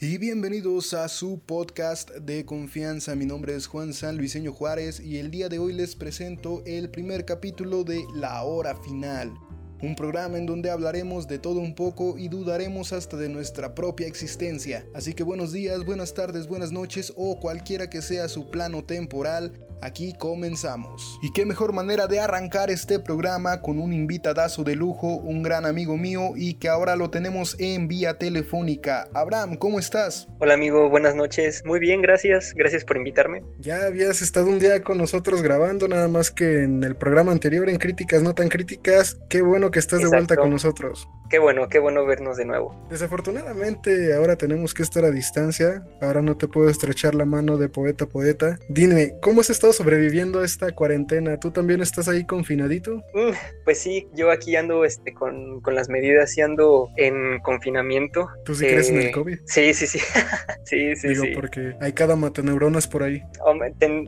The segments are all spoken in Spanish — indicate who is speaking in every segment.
Speaker 1: Y bienvenidos a su podcast de confianza. Mi nombre es Juan San Luiseño Juárez y el día de hoy les presento el primer capítulo de La Hora Final. Un programa en donde hablaremos de todo un poco y dudaremos hasta de nuestra propia existencia. Así que buenos días, buenas tardes, buenas noches o cualquiera que sea su plano temporal. Aquí comenzamos. Y qué mejor manera de arrancar este programa con un invitadazo de lujo, un gran amigo mío y que ahora lo tenemos en vía telefónica. Abraham, ¿cómo estás?
Speaker 2: Hola amigo, buenas noches. Muy bien, gracias. Gracias por invitarme.
Speaker 1: Ya habías estado un día con nosotros grabando, nada más que en el programa anterior en Críticas No Tan Críticas. Qué bueno que estás de vuelta con nosotros.
Speaker 2: Qué bueno, qué bueno vernos de nuevo.
Speaker 1: Desafortunadamente ahora tenemos que estar a distancia. Ahora no te puedo estrechar la mano de poeta poeta. Dime, ¿cómo has estado sobreviviendo a esta cuarentena? ¿Tú también estás ahí confinadito?
Speaker 2: Mm, pues sí, yo aquí ando este, con, con, las medidas y ando en confinamiento.
Speaker 1: ¿Tú sí crees en el eh, COVID?
Speaker 2: Sí, sí, sí. sí, sí,
Speaker 1: digo, porque hay cada mataneuronas por ahí.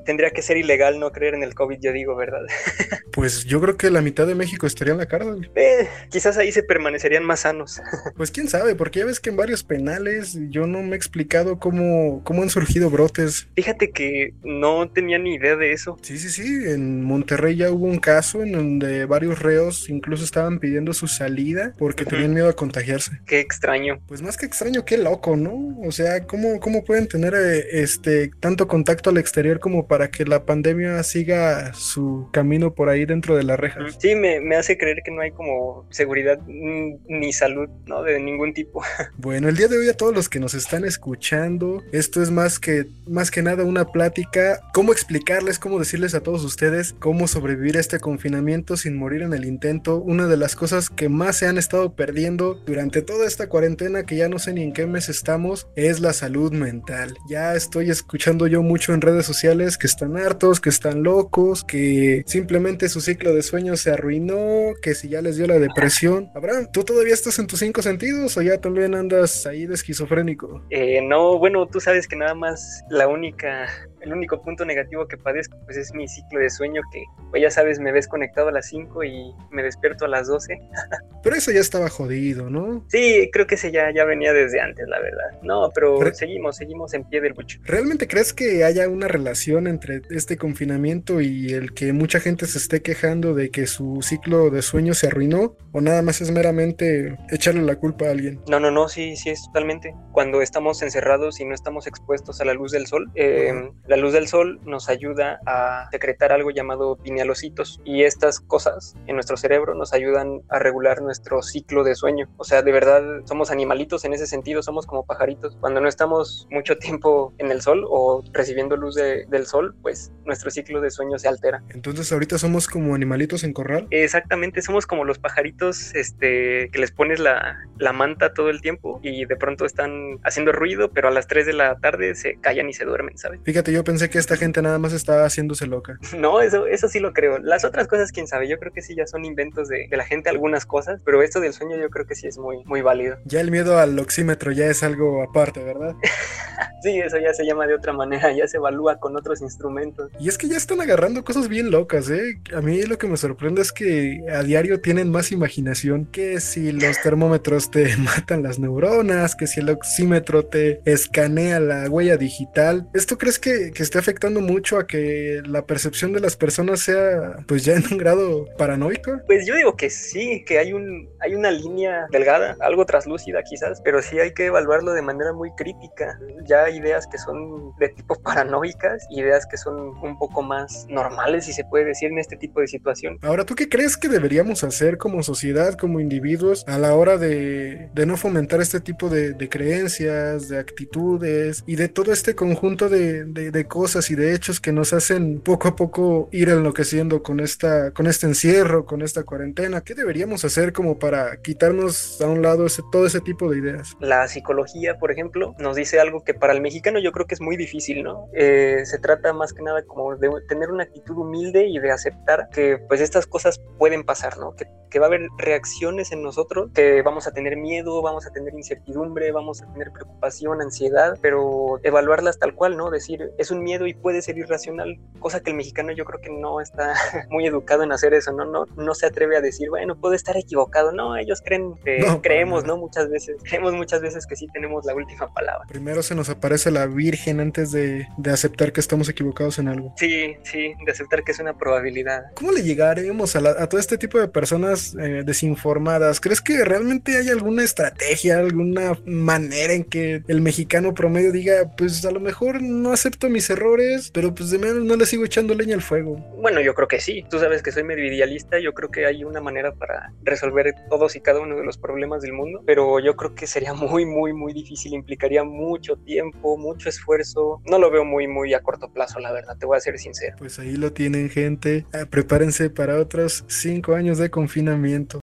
Speaker 2: tendría que ser ilegal no creer en el COVID, yo digo, ¿verdad?
Speaker 1: pues yo creo que la mitad de México estaría en la cárcel.
Speaker 2: Eh, quizás ahí se permanecerían más sanos.
Speaker 1: pues quién sabe, porque ya ves que en varios penales yo no me he explicado cómo, cómo han surgido brotes.
Speaker 2: Fíjate que no tenía ni idea de eso.
Speaker 1: Sí, sí, sí. En Monterrey ya hubo un caso en donde varios reos incluso estaban pidiendo su salida porque tenían miedo a contagiarse.
Speaker 2: Qué extraño.
Speaker 1: Pues más que extraño, qué loco, ¿no? O sea, ¿cómo, cómo pueden tener eh, este tanto contacto al exterior como para que la pandemia siga su camino por ahí dentro de la reja?
Speaker 2: Sí, me, me hace creer que no hay como seguridad ni salud, ¿no? De ningún tipo.
Speaker 1: Bueno, el día de hoy a todos los que nos están escuchando, esto es más que, más que nada una plática, cómo explicarles, cómo decirles a todos ustedes cómo sobrevivir a este confinamiento sin morir en el intento. Una de las cosas que más se han estado perdiendo durante toda esta cuarentena, que ya no sé ni en qué mes estamos, es la salud mental. Ya estoy escuchando yo mucho en redes sociales que están hartos, que están locos, que simplemente su ciclo de sueño se arruinó, que si ya les dio la depresión. Abraham, ¿tú todavía estás en tus cinco sentidos o ya también andas ahí de esquizofrénico?
Speaker 2: Eh, no, bueno, tú sabes que nada más la única el único punto negativo que padezco pues es mi ciclo de sueño que pues ya sabes me ves conectado a las 5 y me despierto a las 12.
Speaker 1: pero eso ya estaba jodido, ¿no?
Speaker 2: Sí, creo que ese ya, ya venía desde antes, la verdad. No, pero seguimos, seguimos en pie del bucho.
Speaker 1: ¿Realmente crees que haya una relación entre este confinamiento y el que mucha gente se esté quejando de que su ciclo de sueño se arruinó? ¿O nada más es meramente echarle la culpa a alguien?
Speaker 2: No, no, no, sí, sí es totalmente. Cuando estamos encerrados y no estamos expuestos a la luz del sol, eh, la luz del sol nos ayuda a secretar algo llamado pinealocitos y estas cosas en nuestro cerebro nos ayudan a regular nuestro ciclo de sueño. O sea, de verdad somos animalitos en ese sentido, somos como pajaritos. Cuando no estamos mucho tiempo en el sol o recibiendo luz del sol, pues nuestro ciclo de sueño se altera.
Speaker 1: Entonces ahorita somos como animalitos en corral.
Speaker 2: Exactamente, somos como los pajaritos este, que les pones la, la manta todo el tiempo y de pronto están haciendo ruido, pero a las 3 de la tarde se callan y se duermen, ¿sabes?
Speaker 1: Fíjate, yo yo pensé que esta gente nada más estaba haciéndose loca.
Speaker 2: No, eso, eso sí lo creo. Las otras cosas, quién sabe, yo creo que sí ya son inventos de, la gente algunas cosas, pero esto del sueño yo creo que sí es muy, muy válido.
Speaker 1: Ya el miedo al oxímetro ya es algo aparte, ¿verdad?
Speaker 2: sí, eso ya se llama de otra manera, ya se evalúa con otros instrumentos.
Speaker 1: Y es que ya están agarrando cosas bien locas, ¿eh? A mí lo que me sorprende es que a diario tienen más imaginación que si los termómetros te matan las neuronas, que si el oxímetro te escanea la huella digital. ¿Esto crees que, que, esté afectando mucho a que la percepción de las personas sea pues ya en un grado paranoico?
Speaker 2: Pues yo digo que sí, que hay un hay una línea delgada, algo traslúcida quizás, pero sí hay que evaluarlo de manera muy crítica. Ya ideas que son de tipo paranoicas, ideas que son un poco más normales, si se puede decir, en este tipo de situación.
Speaker 1: Ahora, ¿tú qué crees que deberíamos hacer como sociedad, como individuos, a la hora de, de no fomentar este tipo de, de, creencias, de actitudes y de todo este conjunto de, de cosas y de hechos que nos hacen poco a poco ir enloqueciendo con esta, con este encierro, con esta cuarentena. ¿Qué deberíamos hacer como para quitarnos a un lado ese, todo ese tipo de ideas?
Speaker 2: La psicología, por ejemplo, nos dice algo que para el mexicano yo creo que es muy difícil, ¿no? Eh, se trata más que nada como de tener una actitud humilde y de aceptar que pues estas cosas pueden pasar, ¿no? Que, que va a haber reacciones en nosotros, que vamos a tener miedo, vamos a tener incertidumbre, vamos a tener preocupación, ansiedad, pero evaluarlas tal cual, ¿no? Decir, es un miedo y puede ser irracional, cosa que el mexicano yo creo que no está muy educado en hacer eso, ¿no? No, no se atreve a decir, bueno, puede estar equivocado, no, ellos creen que creemos, ¿no? Muchas veces, creemos muchas veces que sí tenemos la última palabra.
Speaker 1: Primero se nos aparece la Virgen antes de, de aceptar que estamos equivocados en algo.
Speaker 2: Sí, sí, de aceptar que es una probabilidad.
Speaker 1: ¿Cómo le llegaremos a, a todo este tipo de personas eh, desinformadas? ¿Crees que realmente hay alguna estrategia, alguna manera en que el mexicano promedio diga, pues a lo mejor no acepto mis errores, pero pues de menos no le sigo echando leña al fuego?
Speaker 2: Bueno, yo creo que sí. Tú sabes que soy medio idealista, yo creo que hay una manera para resolver todos y cada uno de los problemas del mundo, pero yo creo que sería muy, muy, muy difícil, implicaría mucho tiempo, mucho esfuerzo. No lo veo muy, muy a corto plazo, la verdad, te voy a ser sincero.
Speaker 1: Pues ahí lo tienen, gente. Ah, prepárense para otros cinco años de confinamiento.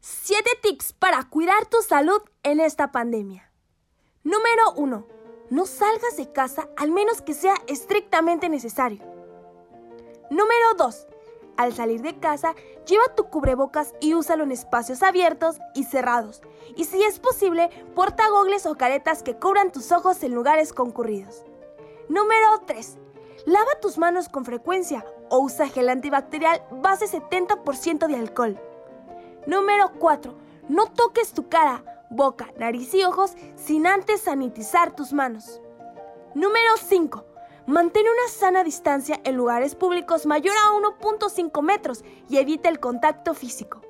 Speaker 3: Siete tips para cuidar tu salud en esta pandemia. Número 1. No salgas de casa al menos que sea estrictamente necesario. Número 2. Al salir de casa, lleva tu cubrebocas y úsalo en espacios abiertos y cerrados. Y si es posible, porta gogles o caretas que cubran tus ojos en lugares concurridos. Número 3. Lava tus manos con frecuencia o usa gel antibacterial base 70% de alcohol. Número 4. No toques tu cara, boca, nariz y ojos sin antes sanitizar tus manos. Número 5. Mantén una sana distancia en lugares públicos mayor a 1.5 metros y evita el contacto físico.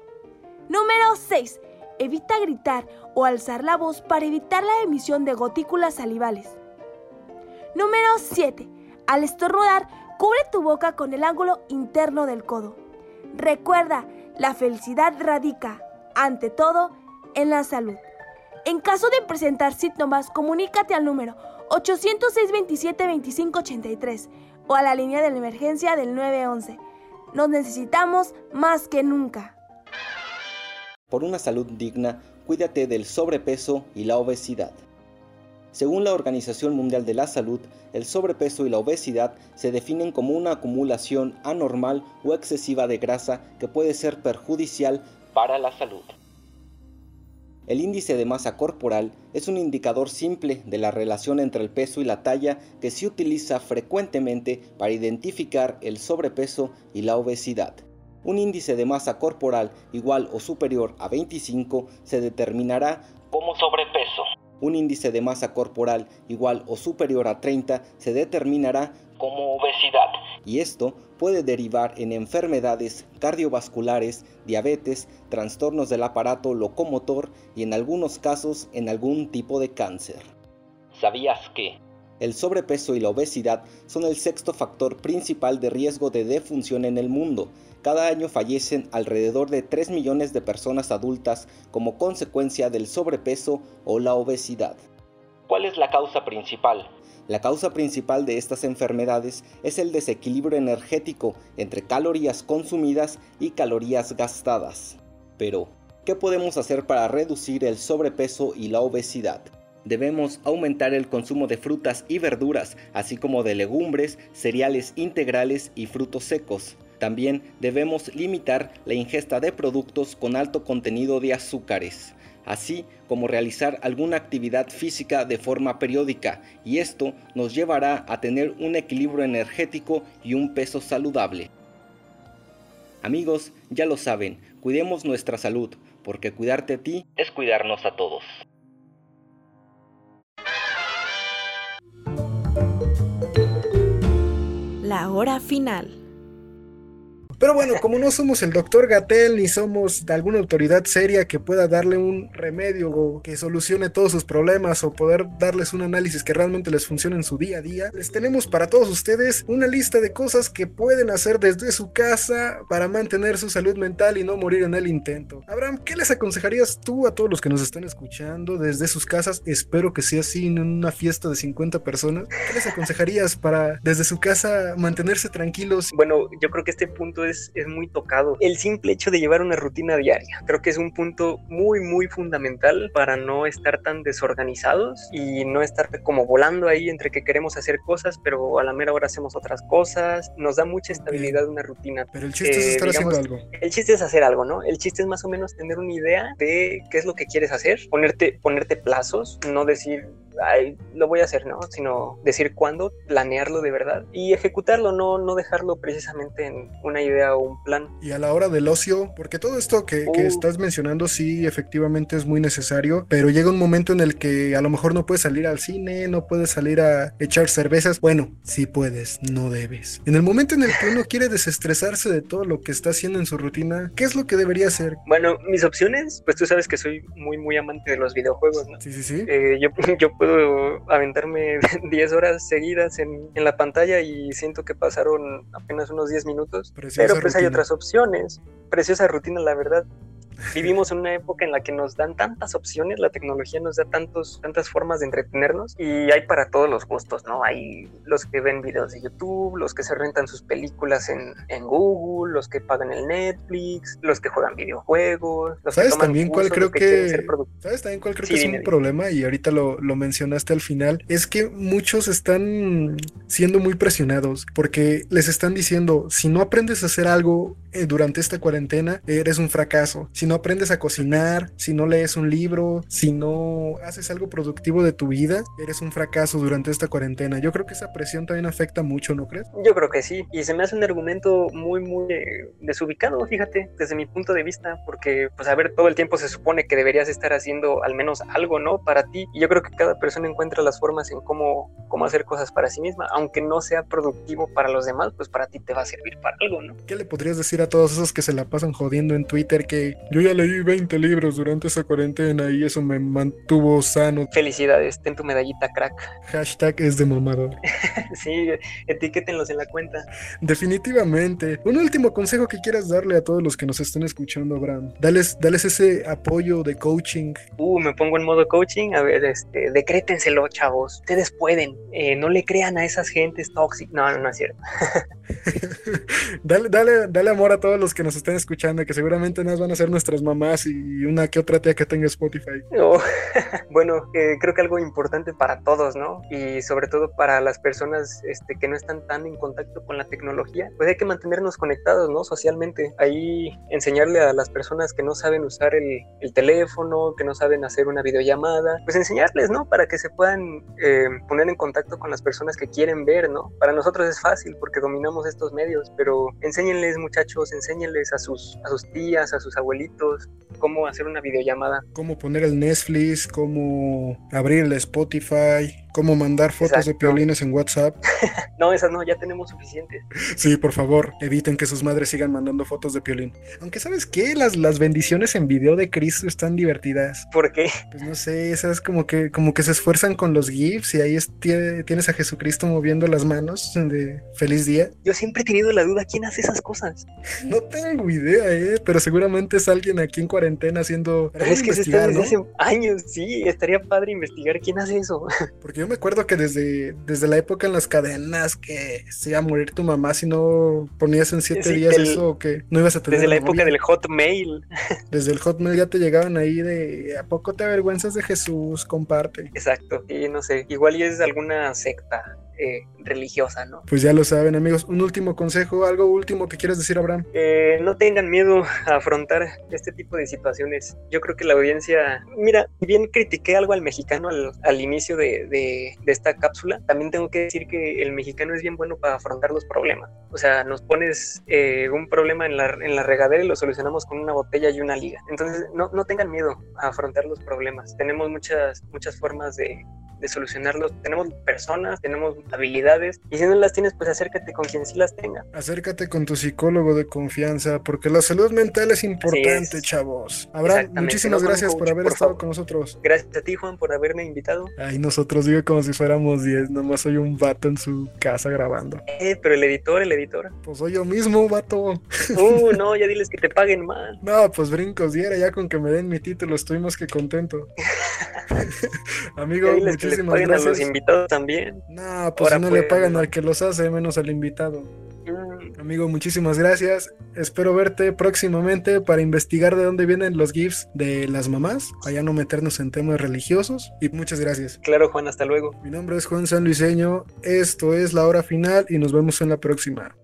Speaker 3: Número 6. Evita gritar o alzar la voz para evitar la emisión de gotículas salivales. Número 7. Al estornudar, cubre tu boca con el ángulo interno del codo. Recuerda, la felicidad radica, ante todo, en la salud. En caso de presentar síntomas, comunícate al número 806 27 25 83 o a la línea de la emergencia del 911. Nos necesitamos más que nunca.
Speaker 4: Por una salud digna, cuídate del sobrepeso y la obesidad. Según la Organización Mundial de la Salud, el sobrepeso y la obesidad se definen como una acumulación anormal o excesiva de grasa que puede ser perjudicial para la salud. El índice de masa corporal es un indicador simple de la relación entre el peso y la talla que se utiliza frecuentemente para identificar el sobrepeso y la obesidad. Un índice de masa corporal igual o superior a 25 se determinará como sobrepeso. Un índice de masa corporal igual o superior a 30 se determinará como obesidad. Y esto puede derivar en enfermedades cardiovasculares, diabetes, trastornos del aparato locomotor y en algunos casos en algún tipo de cáncer. ¿Sabías que? El sobrepeso y la obesidad son el sexto factor principal de riesgo de defunción en el mundo. Cada año fallecen alrededor de 3 millones de personas adultas como consecuencia del sobrepeso o la obesidad. ¿Cuál es la causa principal? La causa principal de estas enfermedades es el desequilibrio energético entre calorías consumidas y calorías gastadas. Pero, ¿qué podemos hacer para reducir el sobrepeso y la obesidad? Debemos aumentar el consumo de frutas y verduras, así como de legumbres, cereales integrales y frutos secos. También debemos limitar la ingesta de productos con alto contenido de azúcares así como realizar alguna actividad física de forma periódica y esto nos llevará a tener un equilibrio energético y un peso saludable. Amigos, ya lo saben, cuidemos nuestra salud, porque cuidarte a ti es cuidarnos a todos.
Speaker 5: La hora final.
Speaker 1: Pero bueno, como no somos el doctor Gatel ni somos de alguna autoridad seria que pueda darle un remedio o que solucione todos sus problemas o poder darles un análisis que realmente les funcione en su día a día, les tenemos para todos ustedes una lista de cosas que pueden hacer desde su casa para mantener su salud mental y no morir en el intento. Abraham, ¿qué les aconsejarías tú a todos los que nos están escuchando desde sus casas? Espero que sea así en una fiesta de 50 personas. ¿Qué les aconsejarías para desde su casa mantenerse tranquilos?
Speaker 2: Bueno, yo creo que este punto es, es muy tocado. El simple hecho de llevar una rutina diaria, creo que es un punto muy, muy fundamental para no estar tan desorganizados y no estar como volando ahí entre que queremos hacer cosas, pero a la mera hora hacemos otras cosas. Nos da mucha estabilidad una rutina.
Speaker 1: Pero el chiste es
Speaker 2: Eh,
Speaker 1: estar
Speaker 2: digamos,
Speaker 1: haciendo algo.
Speaker 2: El chiste es hacer algo, ¿no? El chiste es más o menos tener una idea de qué es lo que quieres hacer, ponerte, ponerte plazos, no decir, ay, lo voy a hacer, ¿no? Sino decir cuándo, planearlo de verdad y ejecutarlo, no, no dejarlo precisamente en una idea o un plan.
Speaker 1: Y a la hora del ocio, porque todo esto que, que
Speaker 2: Uh.
Speaker 1: estás mencionando sí efectivamente es muy necesario, pero llega un momento en el que a lo mejor no puedes salir al cine, no puedes salir a echar cervezas. Bueno, sí puedes, no debes. En el momento en el que uno quiere desestresarse de todo lo que está haciendo en su rutina, ¿qué es lo que debería hacer?
Speaker 2: Bueno, mis opciones, pues tú sabes que soy muy, muy amante de los videojuegos, ¿no?
Speaker 1: Sí, sí, sí.
Speaker 2: Eh, yo, yo puedo aventarme 10 horas seguidas en, en la pantalla y siento que pasaron apenas unos 10 minutos.
Speaker 1: Preciosa
Speaker 2: Pero pues hay otras opciones. Preciosa rutina, la verdad. Vivimos en una época en la que nos dan tantas opciones, la tecnología nos da tantos, tantas formas de entretenernos y hay para todos los gustos, ¿no? Hay los que ven videos de YouTube, los que se rentan sus películas en, en Google, los que pagan el Netflix, los que juegan videojuegos, los que
Speaker 1: ¿Sabes
Speaker 2: toman
Speaker 1: también cuál creo
Speaker 2: que
Speaker 1: que-
Speaker 2: ser.
Speaker 1: ¿Sabes también cuál creo
Speaker 2: Sí,
Speaker 1: que es un problema? Y ahorita lo, lo mencionaste al final. Es que muchos están siendo muy presionados porque les están diciendo, si no aprendes a hacer algo eh, durante esta cuarentena, eres un fracaso. Si no aprendes a cocinar, si no lees un libro, si no haces algo productivo de tu vida, eres un fracaso durante esta cuarentena. Yo creo que esa presión también afecta mucho, ¿no crees?
Speaker 2: Yo creo que sí, y se me hace un argumento muy, muy eh, desubicado, fíjate, desde mi punto de vista, porque, pues, a ver, todo el tiempo se supone que deberías estar haciendo al menos algo, ¿no? Para ti, y yo creo que cada persona encuentra las formas en cómo, cómo hacer cosas para sí misma, aunque no sea productivo para los demás, pues para ti te va a servir para algo, ¿no?
Speaker 1: ¿Qué le podrías decir a todos esos que se la pasan jodiendo en Twitter que yo ya leí 20 libros durante esa cuarentena y eso me mantuvo sano?
Speaker 2: Felicidades, ten tu medallita crack.
Speaker 1: Hashtag es de mamador.
Speaker 2: sí, etiquétenlos en la cuenta.
Speaker 1: Definitivamente. Un último consejo que quieras darle a todos los que nos estén escuchando, Abraham. Dales, dales ese apoyo de coaching.
Speaker 2: Uh, me pongo en modo coaching. A ver, este, decrétenselo, chavos. Ustedes pueden. Eh, no le crean a esas gentes tóxicas. No, no, no es cierto.
Speaker 1: dale, dale, dale amor a todos los que nos estén escuchando, que seguramente nos van a ser nuestras mamás y una que otra tía que tenga Spotify.
Speaker 2: Oh, bueno, creo que algo importante para todos, ¿no? Y sobre todo para las personas este, que no están tan en contacto con la tecnología, pues hay que mantenernos conectados, ¿no? Socialmente. Ahí enseñarle a las personas que no saben usar el, el teléfono, que no saben hacer una videollamada, pues enseñarles, ¿no? Para que se puedan eh, poner en contacto con las personas que quieren ver, ¿no? Para nosotros es fácil porque dominamos estos medios, pero enséñenles, muchachos, enséñenles a sus, a sus tías, a sus abuelitos, cómo hacer una videollamada.
Speaker 1: Cómo poner el Netflix, cómo abrir el Spotify, cómo mandar fotos de piolines en WhatsApp.
Speaker 2: No, esas no, ya tenemos suficientes.
Speaker 1: Sí, por favor, eviten que sus madres sigan mandando fotos de piolín. Aunque sabes qué, las, las bendiciones en video de Cristo están divertidas.
Speaker 2: ¿Por qué?
Speaker 1: Pues no sé, esas como que, como que se esfuerzan con los GIFs y ahí es- tie- tienes a Jesucristo moviendo las manos de feliz día.
Speaker 2: Yo siempre he tenido la duda, ¿quién hace esas cosas?
Speaker 1: No tengo idea, eh, pero seguramente es alguien aquí en cuarentena haciendo.
Speaker 2: Pero es que se está desde
Speaker 1: ¿no?
Speaker 2: hace años, sí, estaría padre investigar quién hace eso.
Speaker 1: Porque yo me acuerdo que desde, desde la época en las cadenas que se iba a morir tu mamá si no ponías en siete
Speaker 2: Sí,
Speaker 1: días eso o que no ibas a tener
Speaker 2: Desde la época del Hotmail.
Speaker 1: Desde el Hotmail ya te llegaban ahí de ¿a poco te avergüenzas de Jesús? Comparte.
Speaker 2: Exacto, y no sé, igual y es alguna secta eh, religiosa, ¿no?
Speaker 1: Pues ya lo saben, amigos. Un último consejo, algo último que quieras decir, Abraham.
Speaker 2: Eh, no tengan miedo a afrontar este tipo de situaciones. Yo creo que la audiencia, mira, bien critiqué algo al mexicano al, al inicio de, de- de esta cápsula, también tengo que decir que el mexicano es bien bueno para afrontar los problemas. O sea, nos pones eh, un problema en la, en la regadera y lo solucionamos con una botella y una liga. Entonces, no, no tengan miedo a afrontar los problemas. Tenemos muchas, muchas formas de, de solucionarlos. Tenemos personas, tenemos habilidades y si no las tienes, pues acércate con quien sí las tenga.
Speaker 1: Acércate con tu psicólogo de confianza, porque la salud mental es importante,
Speaker 2: es.
Speaker 1: chavos. Abraham, muchísimas
Speaker 2: no
Speaker 1: gracias por haber
Speaker 2: por
Speaker 1: estado
Speaker 2: favor.
Speaker 1: con nosotros.
Speaker 2: Gracias a ti, Juan, por haberme invitado.
Speaker 1: Ay, nosotros digo como si fuéramos 10, nomás soy un vato en su casa grabando.
Speaker 2: Eh, pero el editor, el editor.
Speaker 1: Pues soy yo mismo, vato.
Speaker 2: Uh, no, ya diles que te paguen más.
Speaker 1: No, pues brincos diera, ya con que me den mi título estoy más que contento. Amigo,
Speaker 2: Ya
Speaker 1: muchísimas
Speaker 2: paguen a los
Speaker 1: gracias.
Speaker 2: invitados también.
Speaker 1: No, pues
Speaker 2: Ahora
Speaker 1: si no le pagan al que los hace, menos al invitado.
Speaker 2: Mm,
Speaker 1: Amigo, muchísimas gracias. Espero verte próximamente para investigar de dónde vienen los GIFs de las mamás, allá no meternos en temas religiosos. Y muchas gracias.
Speaker 2: Claro, Juan, hasta luego.
Speaker 1: Mi nombre es Juan San Luiseño, esto es La Hora Final y nos vemos en la próxima.